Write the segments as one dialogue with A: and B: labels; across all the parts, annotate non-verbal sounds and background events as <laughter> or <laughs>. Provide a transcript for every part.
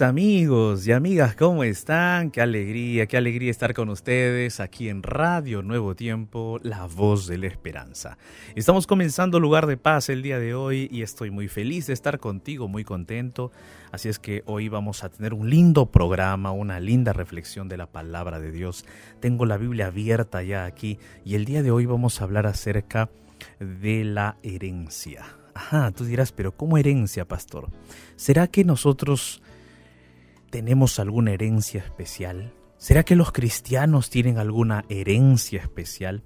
A: amigos y amigas, ¿cómo están? Qué alegría, qué alegría estar con ustedes aquí en Radio Nuevo Tiempo, la voz de la esperanza. Estamos comenzando Lugar de Paz el día de hoy y estoy muy feliz de estar contigo, muy contento. Así es que hoy vamos a tener un lindo programa, una linda reflexión de la palabra de Dios. Tengo la Biblia abierta ya aquí y el día de hoy vamos a hablar acerca de la herencia. Ajá, tú dirás, pero ¿cómo herencia, pastor? ¿Será que nosotros ¿Tenemos alguna herencia especial? ¿Será que los cristianos tienen alguna herencia especial?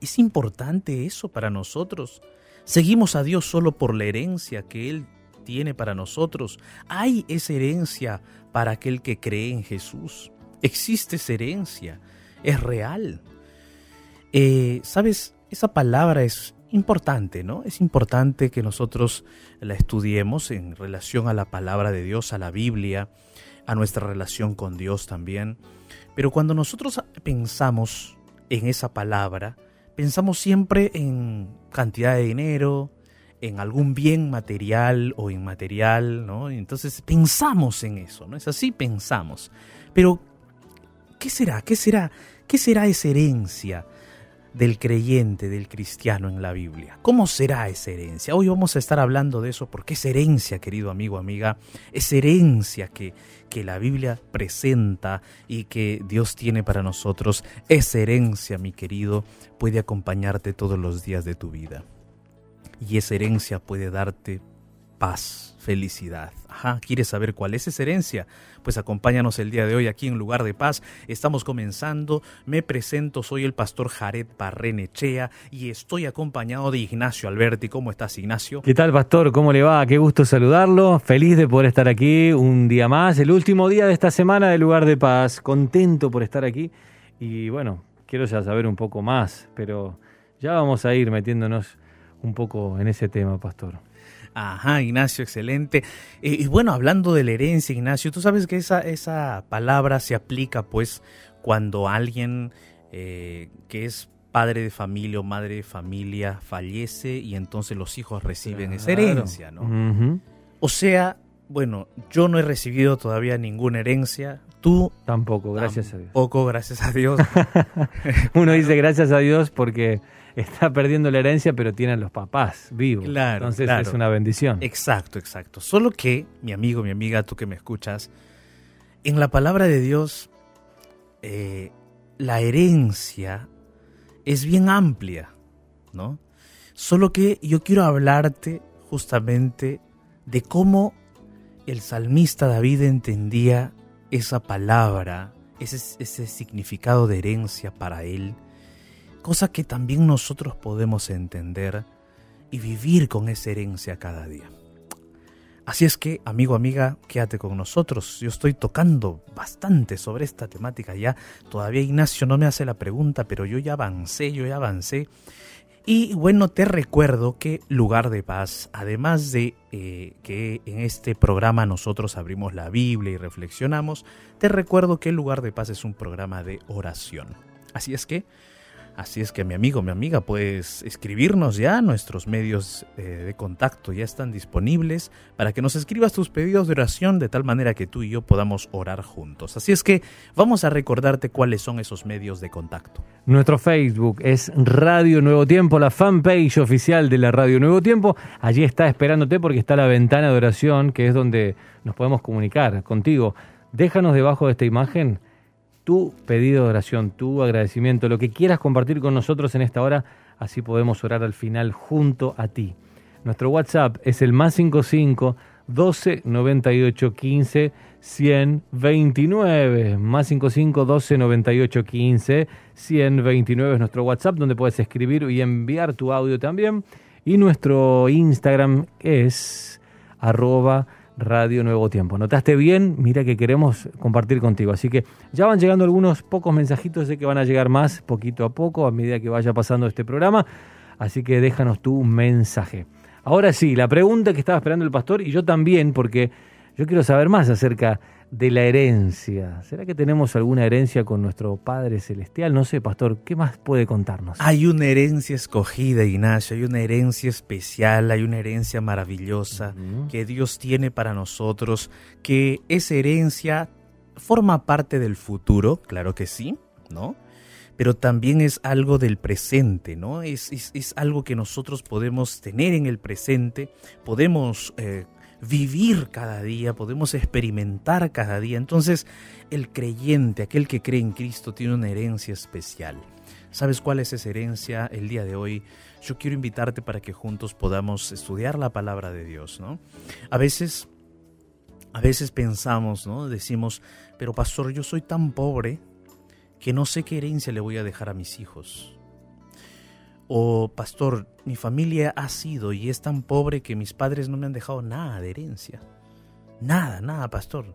A: ¿Es importante eso para nosotros? ¿Seguimos a Dios solo por la herencia que Él tiene para nosotros? ¿Hay esa herencia para aquel que cree en Jesús? ¿Existe esa herencia? ¿Es real? Eh, ¿Sabes? Esa palabra es importante, ¿no? Es importante que nosotros la estudiemos en relación a la palabra de Dios, a la Biblia, a nuestra relación con Dios también. Pero cuando nosotros pensamos en esa palabra, pensamos siempre en cantidad de dinero, en algún bien material o inmaterial, ¿no? Entonces pensamos en eso, ¿no? Es así, pensamos. Pero, ¿qué será? ¿Qué será? ¿Qué será esa herencia? Del creyente, del cristiano en la Biblia. ¿Cómo será esa herencia? Hoy vamos a estar hablando de eso porque es herencia, querido amigo, amiga, es herencia que, que la Biblia presenta y que Dios tiene para nosotros. Esa herencia, mi querido, puede acompañarte todos los días de tu vida. Y esa herencia puede darte paz, felicidad. Ajá, ¿quieres saber cuál es esa herencia? Pues acompáñanos el día de hoy aquí en Lugar de Paz. Estamos comenzando. Me presento, soy el pastor Jared Parrenechea y estoy acompañado de Ignacio Alberti. ¿Cómo estás, Ignacio?
B: ¿Qué tal, pastor? ¿Cómo le va? Qué gusto saludarlo. Feliz de poder estar aquí un día más, el último día de esta semana de Lugar de Paz. Contento por estar aquí. Y bueno, quiero ya saber un poco más, pero ya vamos a ir metiéndonos un poco en ese tema, pastor.
A: Ajá, Ignacio, excelente. y bueno, hablando de la herencia, Ignacio, tú sabes que esa, esa palabra se aplica pues cuando alguien eh, que es padre de familia o madre de familia fallece y entonces los hijos reciben esa herencia, ¿no? O sea, bueno, yo no he recibido todavía ninguna herencia. Tú
B: tampoco, gracias a Dios.
A: Poco, gracias a Dios. <laughs>
B: Uno dice gracias a Dios porque <laughs> está perdiendo la herencia, pero tienen los papás vivos. Claro, Entonces es una bendición.
A: Exacto, exacto. Solo que, mi amigo, mi amiga, tú que me escuchas, en la palabra de Dios, eh, la herencia es bien amplia, ¿no? Solo que yo quiero hablarte justamente de cómo el salmista David entendía esa palabra, ese, ese significado de herencia para él cosa que también nosotros podemos entender y vivir con esa herencia cada día. Así es que, amigo, amiga, quédate con nosotros. Yo estoy tocando bastante sobre esta temática ya. Todavía Ignacio no me hace la pregunta, pero yo ya avancé, yo ya avancé. Y bueno, te recuerdo que Lugar de Paz, además de eh, que en este programa nosotros abrimos la Biblia y reflexionamos, te recuerdo que Lugar de Paz es un programa de oración. Así es que Así es que mi amigo, mi amiga, puedes escribirnos ya, nuestros medios eh, de contacto ya están disponibles para que nos escribas tus pedidos de oración de tal manera que tú y yo podamos orar juntos. Así es que vamos a recordarte cuáles son esos medios de contacto.
B: Nuestro Facebook es Radio Nuevo Tiempo, la fanpage oficial de la Radio Nuevo Tiempo. Allí está esperándote porque está la ventana de oración, que es donde nos podemos comunicar contigo. Déjanos debajo de esta imagen tu pedido de oración, tu agradecimiento, lo que quieras compartir con nosotros en esta hora, así podemos orar al final junto a ti. Nuestro WhatsApp es el más 55 12 98 15 129. Más 55 12 98 15 129 es nuestro WhatsApp donde puedes escribir y enviar tu audio también. Y nuestro Instagram es arroba Radio Nuevo Tiempo. ¿Notaste bien? Mira que queremos compartir contigo. Así que ya van llegando algunos pocos mensajitos, sé que van a llegar más poquito a poco a medida que vaya pasando este programa. Así que déjanos tu mensaje. Ahora sí, la pregunta que estaba esperando el pastor y yo también, porque yo quiero saber más acerca de la herencia. ¿Será que tenemos alguna herencia con nuestro Padre Celestial? No sé, pastor, ¿qué más puede contarnos?
A: Hay una herencia escogida, Ignacio, hay una herencia especial, hay una herencia maravillosa que Dios tiene para nosotros, que esa herencia forma parte del futuro, claro que sí, ¿no? Pero también es algo del presente, ¿no? Es, es, algo que nosotros podemos tener en el presente, podemos eh, vivir cada día, podemos experimentar cada día. Entonces, el creyente, aquel que cree en Cristo, tiene una herencia especial. ¿Sabes cuál es esa herencia el día de hoy? Yo quiero invitarte para que juntos podamos estudiar la palabra de Dios, ¿no? A veces, a veces pensamos, ¿no? Decimos, pero pastor, yo soy tan pobre que no sé qué herencia le voy a dejar a mis hijos. O, pastor, mi familia ha sido y es tan pobre que mis padres no me han dejado nada de herencia. Nada, nada, pastor.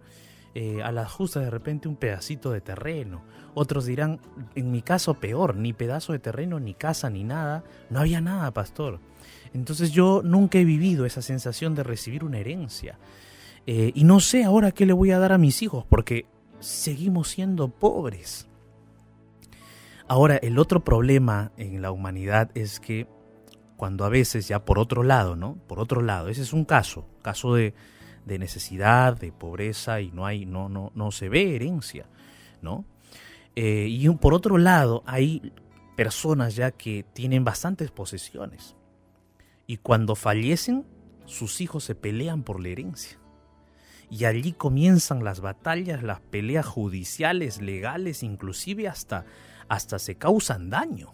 A: Eh, a la justa de repente un pedacito de terreno. Otros dirán, en mi caso peor, ni pedazo de terreno, ni casa, ni nada. No había nada, pastor. Entonces yo nunca he vivido esa sensación de recibir una herencia. Eh, y no sé ahora qué le voy a dar a mis hijos porque seguimos siendo pobres. Ahora, el otro problema en la humanidad es que cuando a veces ya por otro lado, ¿no? Por otro lado, ese es un caso, caso de, necesidad, de pobreza y no hay, no, no, no se ve herencia, ¿no? Eh, y por otro lado, hay personas ya que tienen bastantes posesiones y cuando fallecen, sus hijos se pelean por la herencia. Y allí comienzan las batallas, las peleas judiciales, legales, inclusive hasta hasta se causan daño.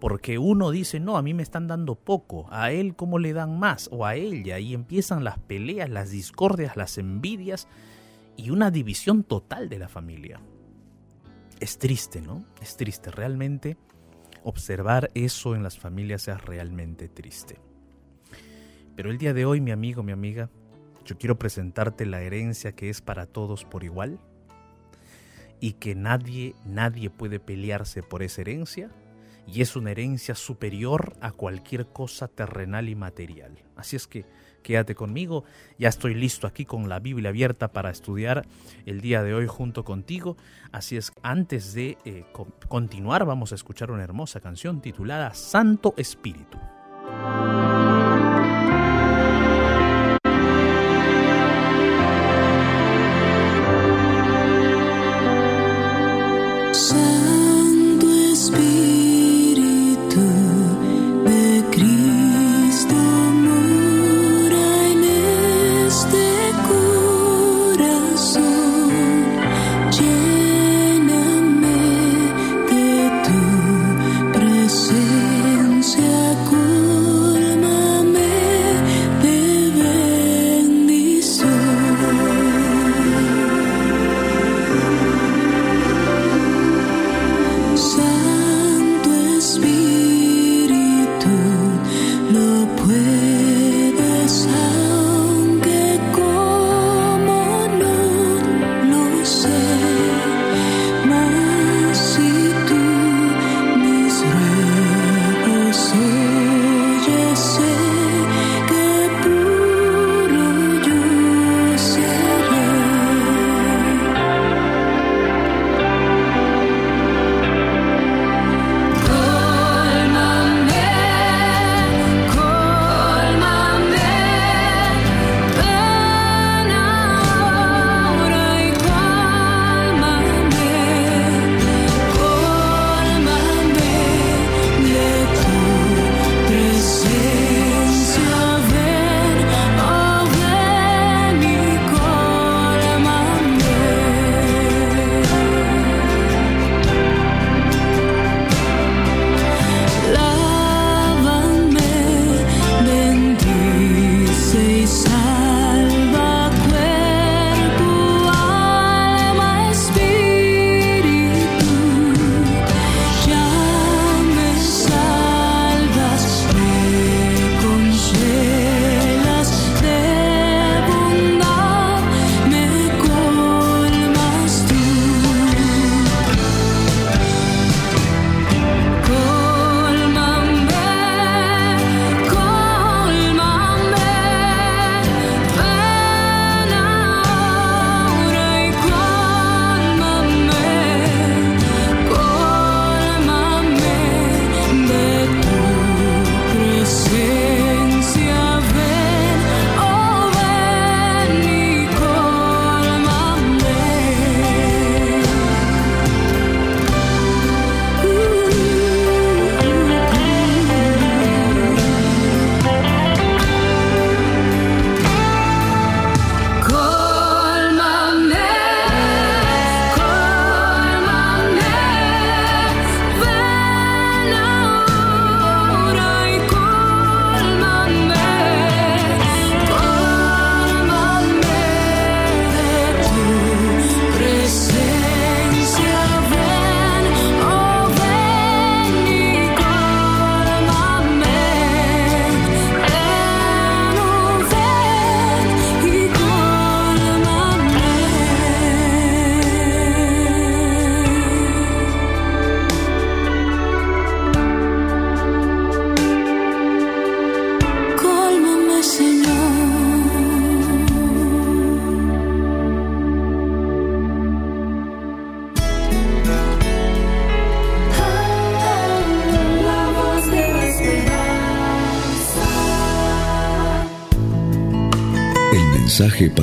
A: Porque uno dice, no, a mí me están dando poco, a él cómo le dan más, o a ella, y empiezan las peleas, las discordias, las envidias y una división total de la familia. Es triste, ¿no? Es triste, realmente observar eso en las familias es realmente triste. Pero el día de hoy, mi amigo, mi amiga, yo quiero presentarte la herencia que es para todos por igual, y que nadie, nadie puede pelearse por esa herencia y es una herencia superior a cualquier cosa terrenal y material. Así es que quédate conmigo, ya estoy listo aquí con la Biblia abierta para estudiar el día de hoy junto contigo. Así es, antes de eh, continuar vamos a escuchar una hermosa canción titulada Santo Espíritu.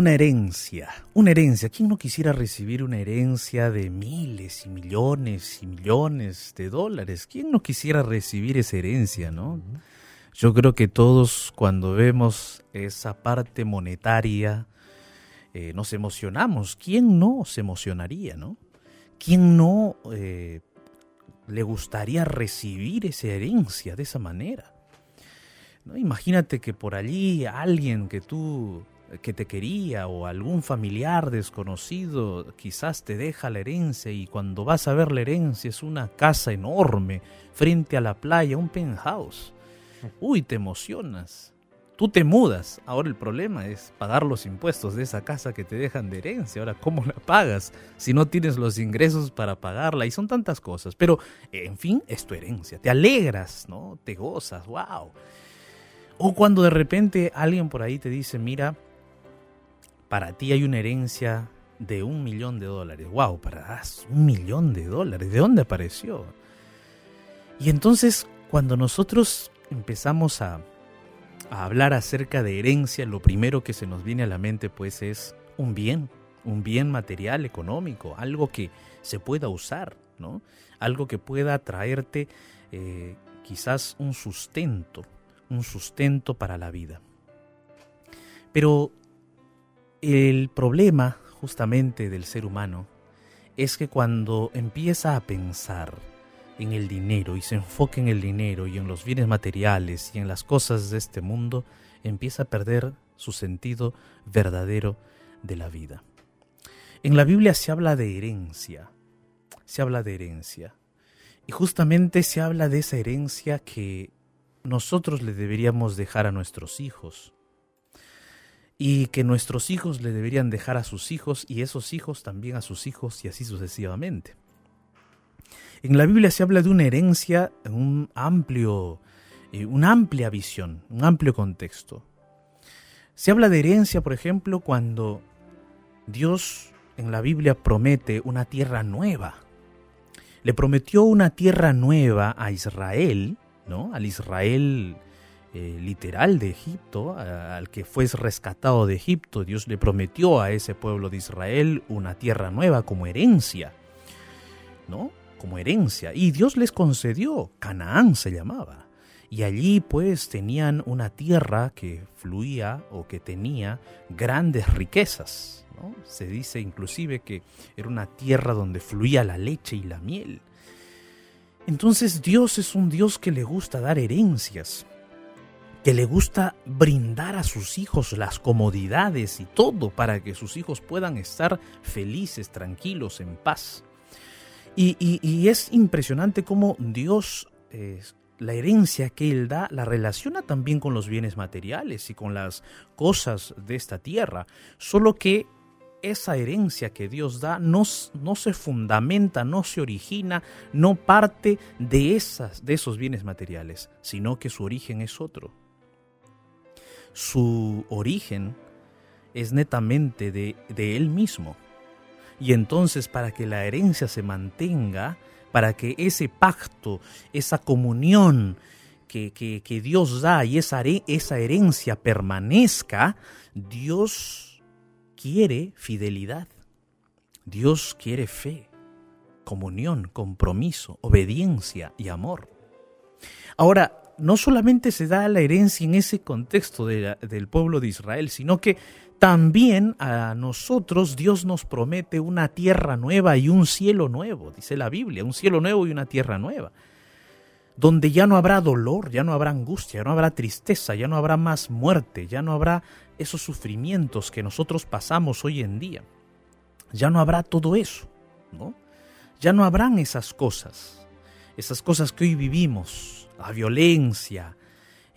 A: Una herencia, una herencia. ¿Quién no quisiera recibir una herencia de miles y millones y millones de dólares? ¿Quién no quisiera recibir esa herencia, no? Yo creo que todos cuando vemos esa parte monetaria eh, nos emocionamos. ¿Quién no se emocionaría, no? ¿Quién no eh, le gustaría recibir esa herencia de esa manera? ¿No? Imagínate que por allí alguien que tú que te quería o algún familiar desconocido quizás te deja la herencia y cuando vas a ver la herencia es una casa enorme frente a la playa, un penthouse. Uy, te emocionas. Tú te mudas. Ahora el problema es pagar los impuestos de esa casa que te dejan de herencia. Ahora, ¿cómo la pagas si no tienes los ingresos para pagarla? Y son tantas cosas. Pero, en fin, es tu herencia. Te alegras, ¿no? Te gozas, wow. O cuando de repente alguien por ahí te dice, mira, para ti hay una herencia de un millón de dólares. ¡Wow! Para un millón de dólares. ¿De dónde apareció? Y entonces, cuando nosotros empezamos a, hablar acerca de herencia, lo primero que se nos viene a la mente, pues, es un bien, un bien material, económico, algo que se pueda usar, ¿no? Algo que pueda traerte eh, quizás un sustento, un sustento para la vida. Pero el problema justamente del ser humano es que cuando empieza a pensar en el dinero y se enfoca en el dinero y en los bienes materiales y en las cosas de este mundo, empieza a perder su sentido verdadero de la vida. En la Biblia se habla de herencia, se habla de herencia, y justamente se habla de esa herencia que nosotros le deberíamos dejar a nuestros hijos y que nuestros hijos le deberían dejar a sus hijos y esos hijos también a sus hijos y así sucesivamente. En la Biblia se habla de una herencia en un amplio, eh, una amplia visión, un amplio contexto. Se habla de herencia, por ejemplo, cuando Dios en la Biblia promete una tierra nueva. Le prometió una tierra nueva a Israel, ¿no? Al Israel eh, literal de Egipto, al que fue rescatado de Egipto. Dios le prometió a ese pueblo de Israel una tierra nueva como herencia, ¿no? Como herencia. Y Dios les concedió, Canaán se llamaba. Y allí pues tenían una tierra que fluía o que tenía grandes riquezas. Se dice inclusive que era una tierra donde fluía la leche y la miel. Entonces Dios es un Dios que le gusta dar herencias que le gusta brindar a sus hijos las comodidades y todo para que sus hijos puedan estar felices, tranquilos, en paz. Y, es impresionante cómo Dios, la herencia que Él da, la relaciona también con los bienes materiales y con las cosas de esta tierra, solo que esa herencia que Dios da no, no, se fundamenta, no se origina, no parte de, esas, de esos bienes materiales, sino que su origen es otro su origen es netamente de, él mismo. Y entonces para que la herencia se mantenga, para que ese pacto, esa comunión que, que, Dios da y esa, esa herencia permanezca, Dios quiere fidelidad. Dios quiere fe, comunión, compromiso, obediencia y amor. Ahora, no solamente se da la herencia en ese contexto del pueblo de Israel, sino que también a nosotros Dios nos promete una tierra nueva y un cielo nuevo, dice la Biblia, un cielo nuevo y una tierra nueva, donde ya no habrá dolor, ya no habrá angustia, ya no habrá tristeza, ya no habrá más muerte, ya no habrá esos sufrimientos que nosotros pasamos hoy en día. Ya no habrá todo eso, ¿no? Ya no habrán esas cosas, esas cosas que hoy vivimos, la violencia,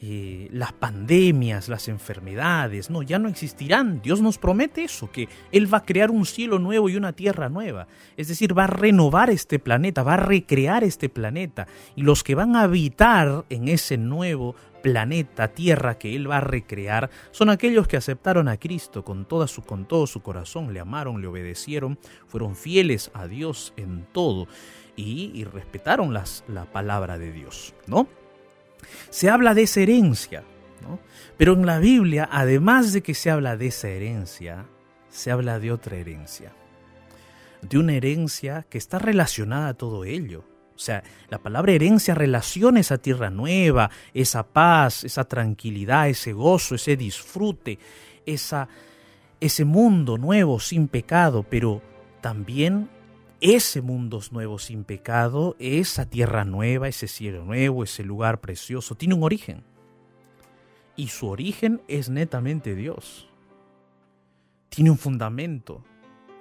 A: eh, las pandemias, las enfermedades, no, ya no existirán. Dios nos promete eso, que Él va a crear un cielo nuevo y una tierra nueva. Es decir, va a renovar este planeta, va a recrear este planeta. Y los que van a habitar en ese nuevo planeta, tierra que Él va a recrear, son aquellos que aceptaron a Cristo con, toda su, con todo su corazón, le amaron, le obedecieron, fueron fieles a Dios en todo y, respetaron las, la palabra de Dios, ¿no? Se habla de esa herencia, ¿no? Pero en la Biblia, además de que se habla de esa herencia, se habla de otra herencia. De una herencia que está relacionada a todo ello. O sea, la palabra herencia relaciona esa tierra nueva, esa paz, esa tranquilidad, ese gozo, ese disfrute, esa, ese mundo nuevo sin pecado, pero también ese mundo nuevo sin pecado, esa tierra nueva, ese cielo nuevo, ese lugar precioso, tiene un origen. Y su origen es netamente Dios. Tiene un fundamento,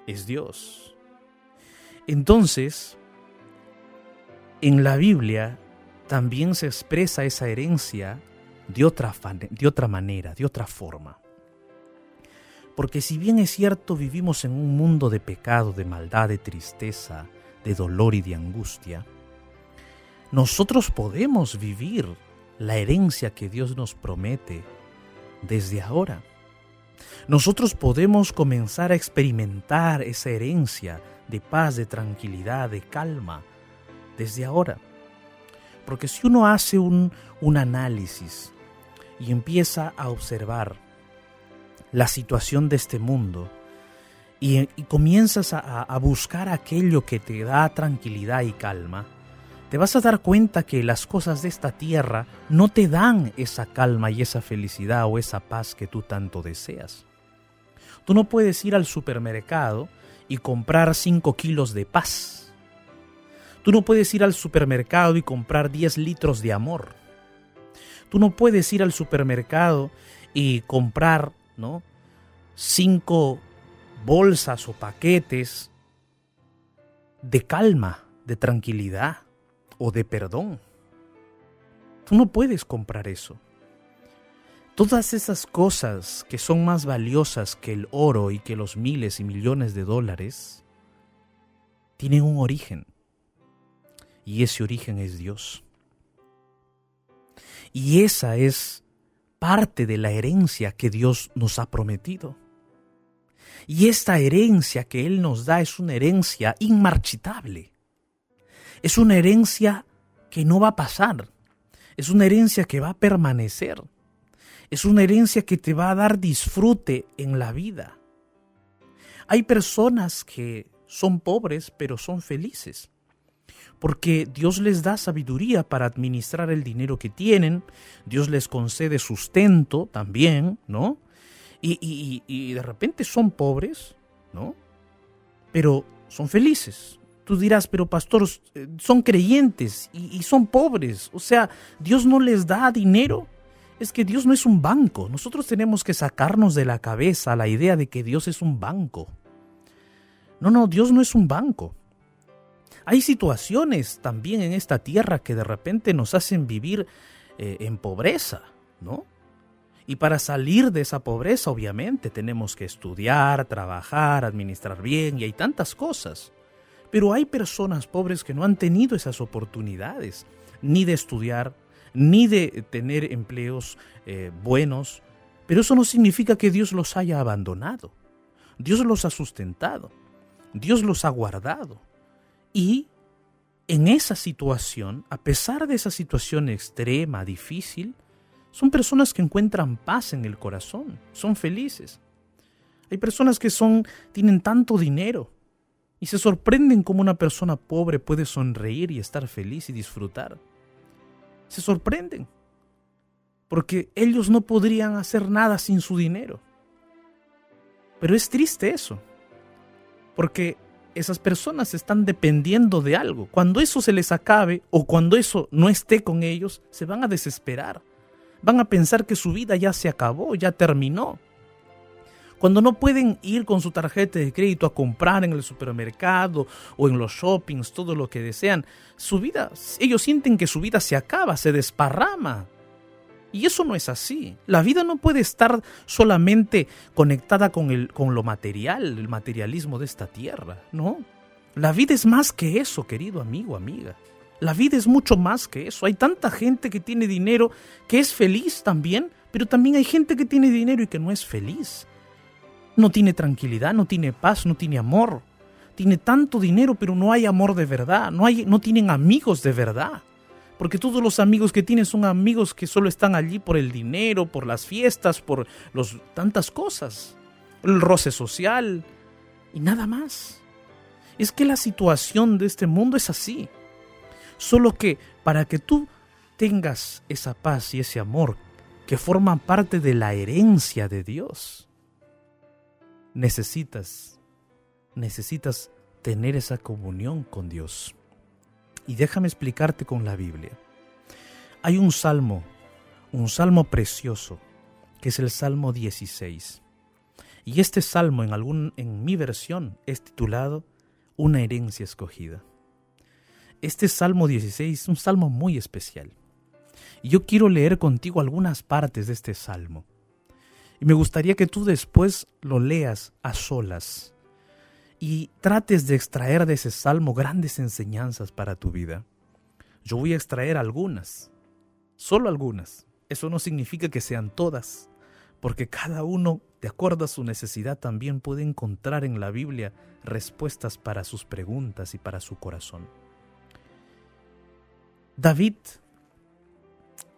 A: es Dios. Entonces, en la Biblia también se expresa esa herencia de otra, de otra manera, de otra forma. Porque si bien es cierto vivimos en un mundo de pecado, de maldad, de tristeza, de dolor y de angustia, nosotros podemos vivir la herencia que Dios nos promete desde ahora. Nosotros podemos comenzar a experimentar esa herencia de paz, de tranquilidad, de calma, desde ahora. Porque si uno hace un, un análisis y empieza a observar la situación de este mundo y, comienzas a, a buscar aquello que te da tranquilidad y calma, te vas a dar cuenta que las cosas de esta tierra no te dan esa calma y esa felicidad o esa paz que tú tanto deseas. Tú no puedes ir al supermercado y comprar 5 kilos de paz. Tú no puedes ir al supermercado y comprar 10 litros de amor. Tú no puedes ir al supermercado y comprar Cinco bolsas o paquetes de calma, de tranquilidad o de perdón. Tú no puedes comprar eso. Todas esas cosas que son más valiosas que el oro y que los miles y millones de dólares, tienen un origen. Y ese origen es Dios. Y esa es parte de la herencia que Dios nos ha prometido. Y esta herencia que Él nos da es una herencia inmarchitable. Es una herencia que no va a pasar. Es una herencia que va a permanecer. Es una herencia que te va a dar disfrute en la vida. Hay personas que son pobres pero son felices porque Dios les da sabiduría para administrar el dinero que tienen, Dios les concede sustento también, ¿no? Y, de repente son pobres, ¿no? Pero son felices. Tú dirás, pero pastor, eh, son creyentes y, y son pobres. O sea, Dios no les da dinero. Es que Dios no es un banco. Nosotros tenemos que sacarnos de la cabeza la idea de que Dios es un banco. No, no, Dios no es un banco. Hay situaciones también en esta tierra que de repente nos hacen vivir eh, en pobreza, ¿no? Y para salir de esa pobreza, obviamente, tenemos que estudiar, trabajar, administrar bien, y hay tantas cosas. Pero hay personas pobres que no han tenido esas oportunidades, ni de estudiar, ni de tener empleos eh, buenos. Pero eso no significa que Dios los haya abandonado. Dios los ha sustentado. Dios los ha guardado. Y en esa situación, a pesar de esa situación extrema, difícil, son personas que encuentran paz en el corazón, son felices. Hay personas que son tienen tanto dinero y se sorprenden cómo una persona pobre puede sonreír y estar feliz y disfrutar. Se sorprenden porque ellos no podrían hacer nada sin su dinero. Pero es triste eso, porque esas personas están dependiendo de algo. Cuando eso se les acabe o cuando eso no esté con ellos, se van a desesperar. Van a pensar que su vida ya se acabó, ya terminó. Cuando no pueden ir con su tarjeta de crédito a comprar en el supermercado o en los shoppings todo lo que desean, su vida, ellos sienten que su vida se acaba, se desparrama. Y eso no es así. La vida no puede estar solamente conectada con, el, con lo material, el materialismo de esta tierra, ¿no? La vida es más que eso, querido amigo, amiga. La vida es mucho más que eso. Hay tanta gente que tiene dinero que es feliz también, pero también hay gente que tiene dinero y que no es feliz. No tiene tranquilidad, no tiene paz, no tiene amor. Tiene tanto dinero, pero no hay amor de verdad, no, hay, no tienen amigos de verdad. Porque todos los amigos que tienen son amigos que solo están allí por el dinero, por las fiestas, por los, tantas cosas. El roce social y nada más. Es que la situación de este mundo es así. Solo que para que tú tengas esa paz y ese amor que forman parte de la herencia de Dios, necesitas, necesitas tener esa comunión con Dios. Y déjame explicarte con la Biblia. Hay un salmo, un salmo precioso, que es el Salmo 16. Y este salmo en, algún, en mi versión es titulado Una herencia escogida. Este Salmo 16 es un salmo muy especial. Y yo quiero leer contigo algunas partes de este salmo. Y me gustaría que tú después lo leas a solas y trates de extraer de ese salmo grandes enseñanzas para tu vida. Yo voy a extraer algunas, solo algunas. Eso no significa que sean todas, porque cada uno, de acuerdo a su necesidad, también puede encontrar en la Biblia respuestas para sus preguntas y para su corazón. David,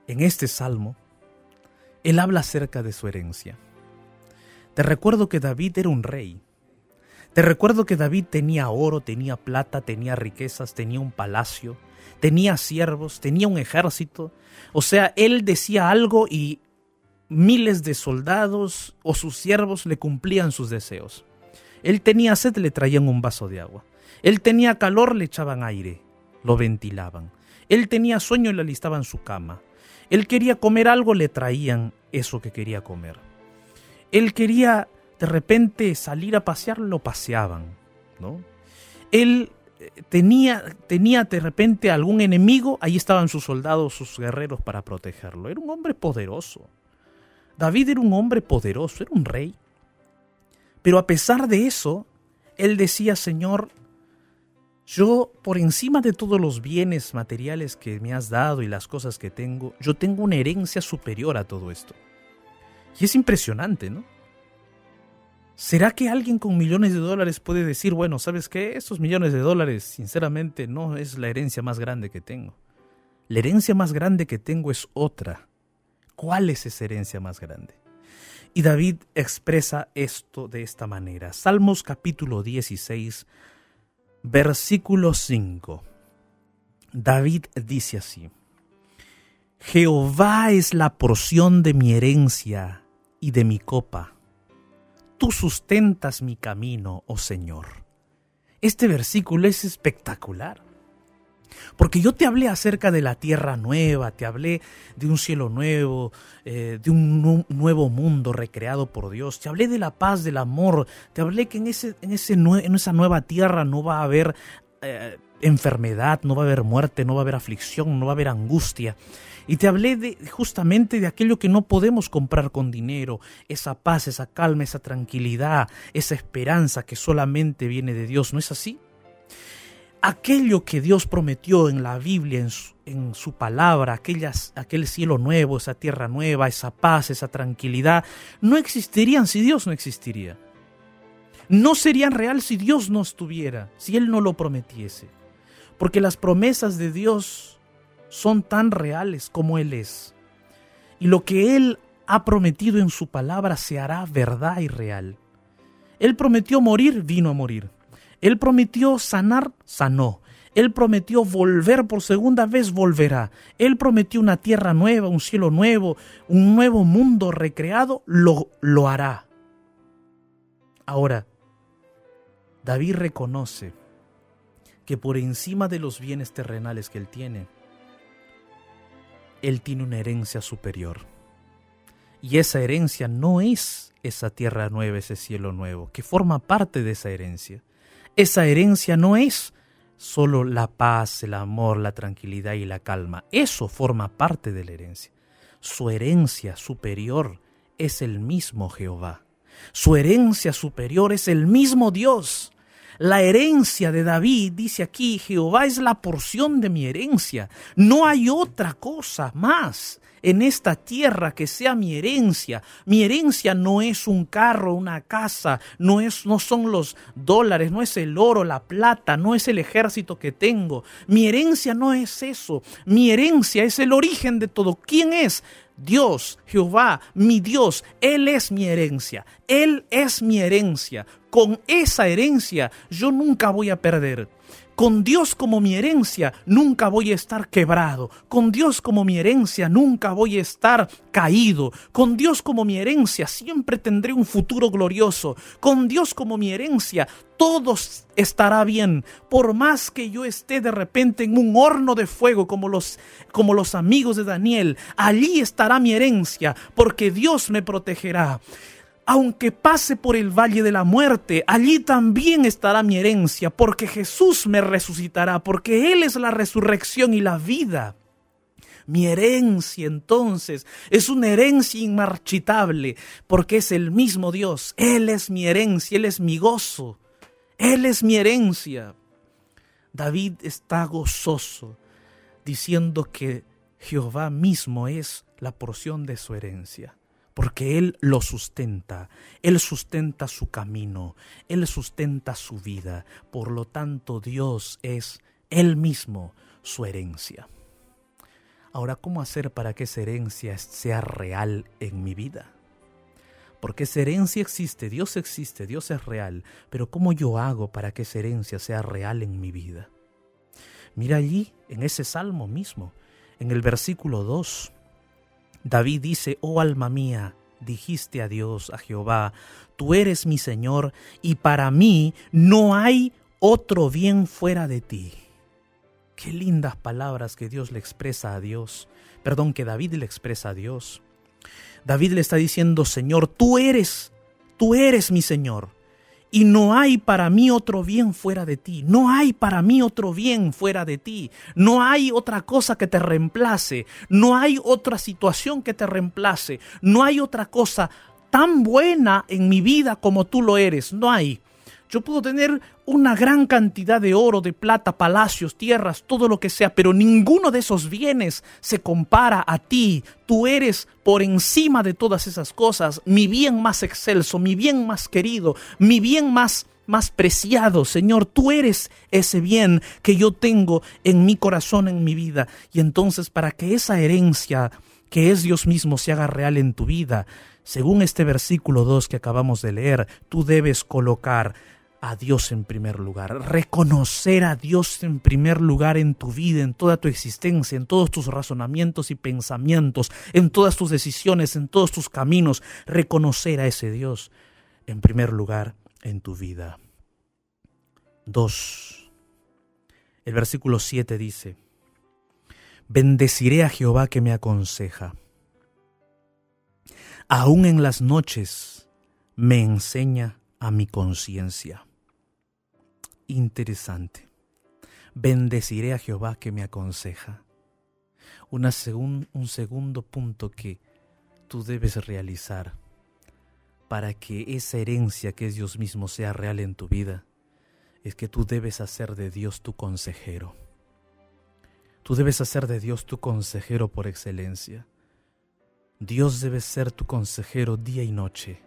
A: en este salmo, él habla acerca de su herencia. Te recuerdo que David era un rey, te recuerdo que David tenía oro, tenía plata, tenía riquezas, tenía un palacio, tenía siervos, tenía un ejército. O sea, él decía algo y miles de soldados o sus siervos le cumplían sus deseos. Él tenía sed, le traían un vaso de agua. Él tenía calor, le echaban aire, lo ventilaban. Él tenía sueño y le alistaban su cama. Él quería comer algo, le traían eso que quería comer. Él quería de repente salir a pasear, lo paseaban, ¿no? Él eh, tenía, tenía de repente algún enemigo, ahí estaban sus soldados, sus guerreros para protegerlo. Era un hombre poderoso. David era un hombre poderoso, era un rey. Pero a pesar de eso, él decía, Señor, yo por encima de todos los bienes materiales que me has dado y las cosas que tengo, yo tengo una herencia superior a todo esto. Y es impresionante, ¿no? ¿Será que alguien con millones de dólares puede decir, bueno, ¿sabes qué? Estos millones de dólares, sinceramente, no es la herencia más grande que tengo. La herencia más grande que tengo es otra. ¿Cuál es esa herencia más grande? Y David expresa esto de esta manera. Salmos capítulo 16, versículo 5. David dice así, Jehová es la porción de mi herencia y de mi copa tú sustentas mi camino, oh Señor. Este versículo es espectacular. Porque yo te hablé acerca de la tierra nueva, te hablé de un cielo nuevo, eh, de un nuevo mundo recreado por Dios, te hablé de la paz, del amor, te hablé que en, ese, en, esa nueva tierra no va a haber eh, enfermedad, no va a haber muerte, no va a haber aflicción, no va a haber angustia. Y te hablé de, justamente de aquello que no podemos comprar con dinero, esa paz, esa calma, esa tranquilidad, esa esperanza que solamente viene de Dios, ¿no es así? Aquello que Dios prometió en la Biblia, en su, palabra, aquellas, aquel cielo nuevo, esa tierra nueva, esa paz, esa tranquilidad, no existirían si Dios no existiría. No serían real si Dios no estuviera, si Él no lo prometiese. Porque las promesas de Dios son tan reales como Él es. Y lo que Él ha prometido en su palabra se hará verdad y real. Él prometió morir, vino a morir. Él prometió sanar, sanó. Él prometió volver por segunda vez, volverá. Él prometió una tierra nueva, un cielo nuevo, un nuevo mundo recreado, lo, lo hará. Ahora, David reconoce que por encima de los bienes terrenales que él tiene, él tiene una herencia superior. Y esa herencia no es esa tierra nueva, ese cielo nuevo, que forma parte de esa herencia. Esa herencia no es solo la paz, el amor, la tranquilidad y la calma. Eso forma parte de la herencia. su herencia superior es el mismo Jehová. Su herencia superior es el mismo Dios. La herencia de David, dice aquí, Jehová es la porción de mi herencia. No hay otra cosa más en esta tierra que sea mi herencia. Mi herencia no es un carro, una casa, no es no son los dólares, no es el oro, la plata, no es el ejército que tengo. Mi herencia no es eso. Mi herencia es el origen de todo. ¿Quién es? Dios, Jehová, mi Dios, Él es mi herencia, Él es mi herencia. Con esa herencia yo nunca voy a perder. Con Dios como mi herencia nunca voy a estar quebrado. Con Dios como mi herencia nunca voy a estar caído. Con Dios como mi herencia siempre tendré un futuro glorioso. Con Dios como mi herencia todo estará bien. Por más que yo esté de repente en un horno de fuego como los, como los amigos de Daniel, allí estará mi herencia porque Dios me protegerá aunque pase por el valle de la muerte, allí también estará mi herencia, porque Jesús me resucitará, porque Él es la resurrección y la vida. Mi herencia entonces es una herencia inmarchitable, porque es el mismo Dios. Él es mi herencia, Él es mi gozo, Él es mi herencia. David está gozoso, diciendo que Jehová mismo es la porción de su herencia porque Él lo sustenta, Él sustenta su camino, Él sustenta su vida, por lo tanto Dios es Él mismo su herencia. Ahora, ¿cómo hacer para que esa herencia sea real en mi vida? Porque esa herencia existe, Dios existe, Dios es real, pero ¿cómo yo hago para que esa herencia sea real en mi vida? Mira allí, en ese salmo mismo, en el versículo 2, David dice, oh alma mía, dijiste a Dios, a Jehová, tú eres mi Señor, y para mí no hay otro bien fuera de ti. Qué lindas palabras que Dios le expresa a Dios, perdón, que David le expresa a Dios. David le está diciendo, Señor, tú eres, tú eres mi Señor y no hay para mí otro bien fuera de ti. No hay para mí otro bien fuera de ti. No hay otra cosa que te reemplace. No hay otra situación que te reemplace. No hay otra cosa tan buena en mi vida como tú lo eres. No hay. Yo puedo tener una gran cantidad de oro, de plata, palacios, tierras, todo lo que sea, pero ninguno de esos bienes se compara a ti. Tú eres por encima de todas esas cosas, mi bien más excelso, mi bien más querido, mi bien más más preciado, Señor, tú eres ese bien que yo tengo en mi corazón, en mi vida. Y entonces para que esa herencia que es Dios mismo se haga real en tu vida, según este versículo 2 que acabamos de leer, tú debes colocar a Dios en primer lugar, reconocer a Dios en primer lugar en tu vida, en toda tu existencia, en todos tus razonamientos y pensamientos, en todas tus decisiones, en todos tus caminos, reconocer a ese Dios en primer lugar en tu vida. 2. El versículo 7 dice, Bendeciré a Jehová que me aconseja. Aún en las noches me enseña a mi conciencia interesante. Bendeciré a Jehová que me aconseja. Un segundo punto que tú debes realizar para que esa herencia que es Dios mismo sea real en tu vida es que tú debes hacer de Dios tu consejero. Tú debes hacer de Dios tu consejero por excelencia. Dios debe ser tu consejero día y noche.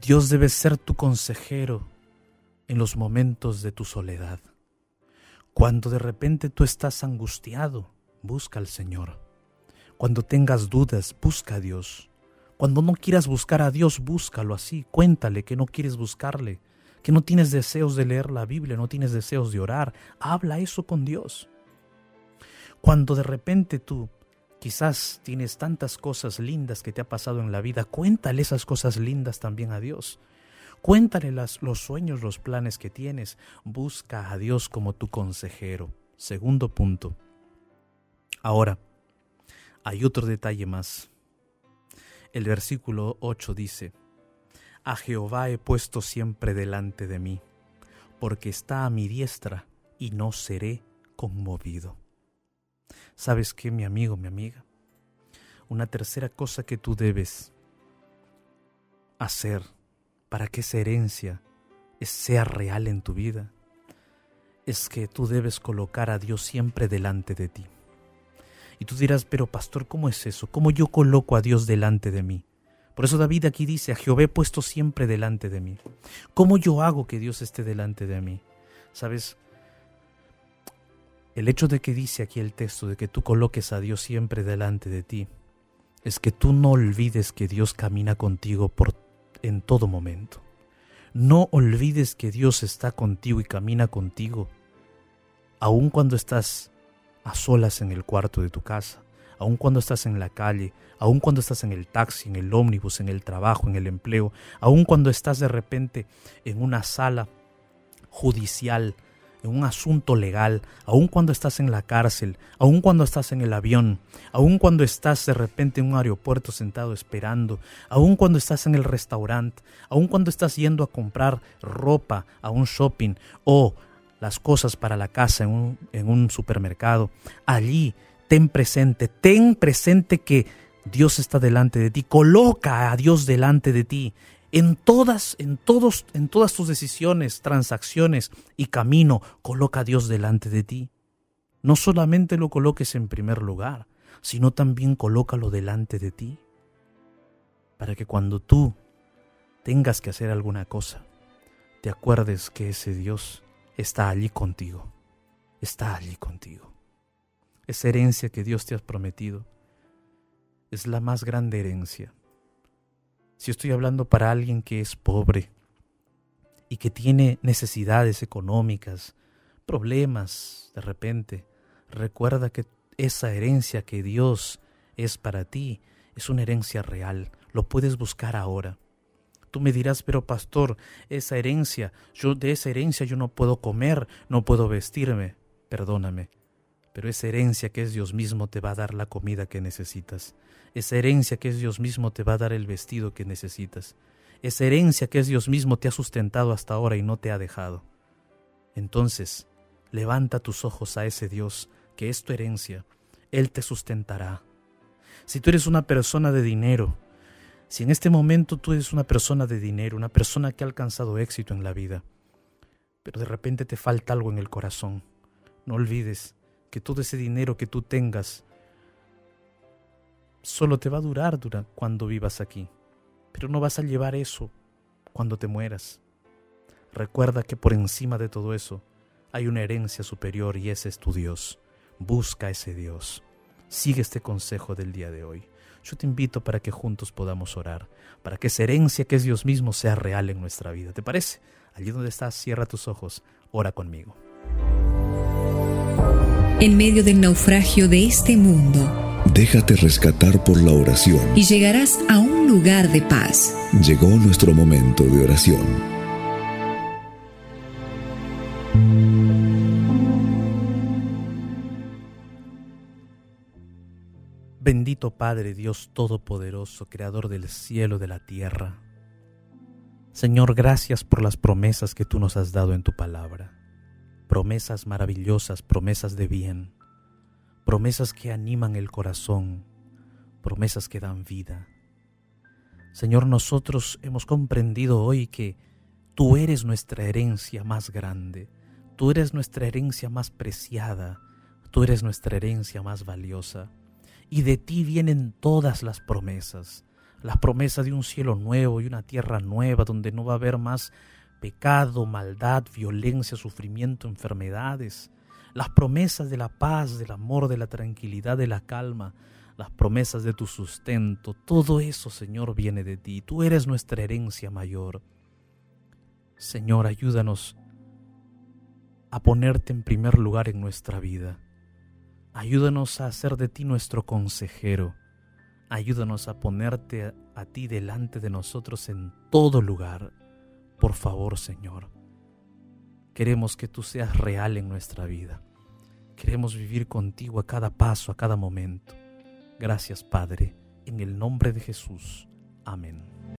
A: Dios debe ser tu consejero en los momentos de tu soledad. Cuando de repente tú estás angustiado, busca al Señor. Cuando tengas dudas, busca a Dios. Cuando no quieras buscar a Dios, búscalo así. Cuéntale que no quieres buscarle, que no tienes deseos de leer la Biblia, no tienes deseos de orar. Habla eso con Dios. Cuando de repente tú quizás tienes tantas cosas lindas que te ha pasado en la vida, cuéntale esas cosas lindas también a Dios. Cuéntale los sueños, los planes que tienes. Busca a Dios como tu consejero. Segundo punto. Ahora, hay otro detalle más. El versículo 8 dice, A Jehová he puesto siempre delante de mí, porque está a mi diestra y no seré conmovido. ¿Sabes qué, mi amigo, mi amiga? una tercera cosa que tú debes hacer para que esa herencia sea real en tu vida es que tú debes colocar a Dios siempre delante de ti. Y tú dirás, pero pastor, ¿cómo es eso? ¿Cómo yo coloco a Dios delante de mí? Por eso David aquí dice, a Jehová he puesto siempre delante de mí. ¿Cómo yo hago que Dios esté delante de mí? ¿Sabes? El hecho de que dice aquí el texto de que tú coloques a Dios siempre delante de ti, es que tú no olvides que Dios camina contigo por, en todo momento. No olvides que Dios está contigo y camina contigo, aun cuando estás a solas en el cuarto de tu casa, aun cuando estás en la calle, aun cuando estás en el taxi, en el ómnibus, en el trabajo, en el empleo, aun cuando estás de repente en una sala judicial, en un asunto legal, aun cuando estás en la cárcel, aun cuando estás en el avión, aun cuando estás de repente en un aeropuerto sentado esperando, aun cuando estás en el restaurante, aun cuando estás yendo a comprar ropa a un shopping o las cosas para la casa en un, en un supermercado, allí ten presente, ten presente que Dios está delante de ti, coloca a Dios delante de ti en todas, en todos, en todas tus decisiones, transacciones y camino, coloca a Dios delante de ti. No solamente lo coloques en primer lugar, sino también colócalo delante de ti, para que cuando tú tengas que hacer alguna cosa, te acuerdes que ese Dios está allí contigo, está allí contigo. Esa herencia que Dios te ha prometido es la más grande herencia. Si estoy hablando para alguien que es pobre y que tiene necesidades económicas, problemas de repente, recuerda que esa herencia que Dios es para ti es una herencia real. Lo puedes buscar ahora. Tú me dirás, pero pastor, esa herencia, yo de esa herencia yo no puedo comer, no puedo vestirme. Perdóname, pero esa herencia que es Dios mismo te va a dar la comida que necesitas. Esa herencia que es Dios mismo te va a dar el vestido que necesitas. Esa herencia que es Dios mismo te ha sustentado hasta ahora y no te ha dejado. Entonces, levanta tus ojos a ese Dios que es tu herencia. Él te sustentará. Si tú eres una persona de dinero, si en este momento tú eres una persona de dinero, una persona que ha alcanzado éxito en la vida, pero de repente te falta algo en el corazón, no olvides que todo ese dinero que tú tengas solo te va a durar cuando vivas aquí, pero no vas a llevar eso cuando te mueras. Recuerda que por encima de todo eso hay una herencia superior y ese es tu Dios. Busca ese Dios. Sigue este consejo del día de hoy yo te invito para que juntos podamos orar, para que esa herencia que es Dios mismo sea real en nuestra vida. ¿Te parece? Allí donde estás, cierra tus ojos, ora conmigo.
C: En medio del naufragio de este mundo,
D: déjate rescatar por la oración
C: y llegarás a un lugar de paz.
D: Llegó nuestro momento de oración.
A: Bendito Padre Dios Todopoderoso, Creador del cielo y de la tierra. Señor, gracias por las promesas que tú nos has dado en tu palabra. Promesas maravillosas, promesas de bien, promesas que animan el corazón, promesas que dan vida. Señor, nosotros hemos comprendido hoy que tú eres nuestra herencia más grande, tú eres nuestra herencia más preciada, tú eres nuestra herencia más valiosa y de ti vienen todas las promesas, las promesas de un cielo nuevo y una tierra nueva donde no va a haber más pecado, maldad, violencia, sufrimiento, enfermedades, las promesas de la paz, del amor, de la tranquilidad, de la calma, las promesas de tu sustento, todo eso, Señor, viene de ti. Tú eres nuestra herencia mayor. Señor, ayúdanos a ponerte en primer lugar en nuestra vida. Ayúdanos a hacer de ti nuestro consejero. Ayúdanos a ponerte a, ti delante de nosotros en todo lugar. Por favor, Señor. Queremos que tú seas real en nuestra vida. Queremos vivir contigo a cada paso, a cada momento. Gracias, Padre, en el nombre de Jesús. Amén.